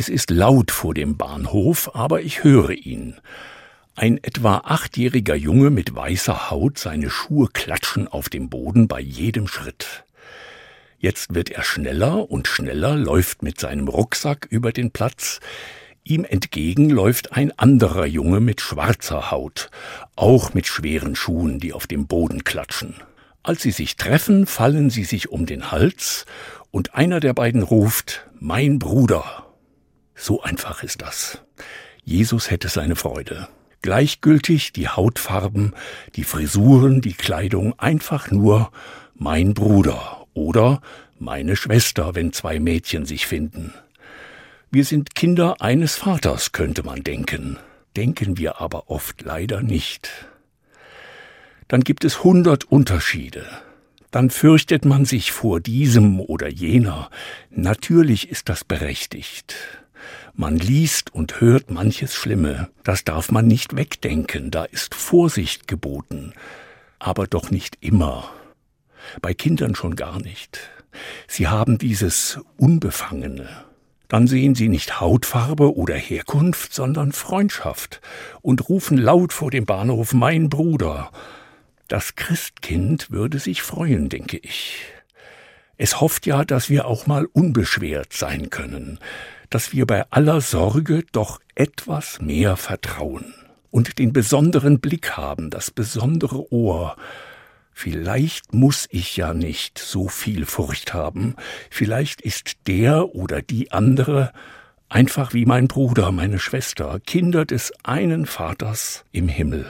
Es ist laut vor dem Bahnhof, aber ich höre ihn. Ein etwa achtjähriger Junge mit weißer Haut, seine Schuhe klatschen auf dem Boden bei jedem Schritt. Jetzt wird er schneller und schneller, läuft mit seinem Rucksack über den Platz. Ihm entgegen läuft ein anderer Junge mit schwarzer Haut, auch mit schweren Schuhen, die auf dem Boden klatschen. Als sie sich treffen, fallen sie sich um den Hals, und einer der beiden ruft Mein Bruder. So einfach ist das. Jesus hätte seine Freude. Gleichgültig die Hautfarben, die Frisuren, die Kleidung, einfach nur mein Bruder oder meine Schwester, wenn zwei Mädchen sich finden. Wir sind Kinder eines Vaters, könnte man denken, denken wir aber oft leider nicht. Dann gibt es hundert Unterschiede. Dann fürchtet man sich vor diesem oder jener. Natürlich ist das berechtigt. Man liest und hört manches Schlimme, das darf man nicht wegdenken, da ist Vorsicht geboten, aber doch nicht immer. Bei Kindern schon gar nicht. Sie haben dieses Unbefangene. Dann sehen sie nicht Hautfarbe oder Herkunft, sondern Freundschaft und rufen laut vor dem Bahnhof Mein Bruder. Das Christkind würde sich freuen, denke ich. Es hofft ja, dass wir auch mal unbeschwert sein können, dass wir bei aller Sorge doch etwas mehr vertrauen und den besonderen Blick haben, das besondere Ohr. Vielleicht muss ich ja nicht so viel Furcht haben, vielleicht ist der oder die andere einfach wie mein Bruder, meine Schwester, Kinder des einen Vaters im Himmel.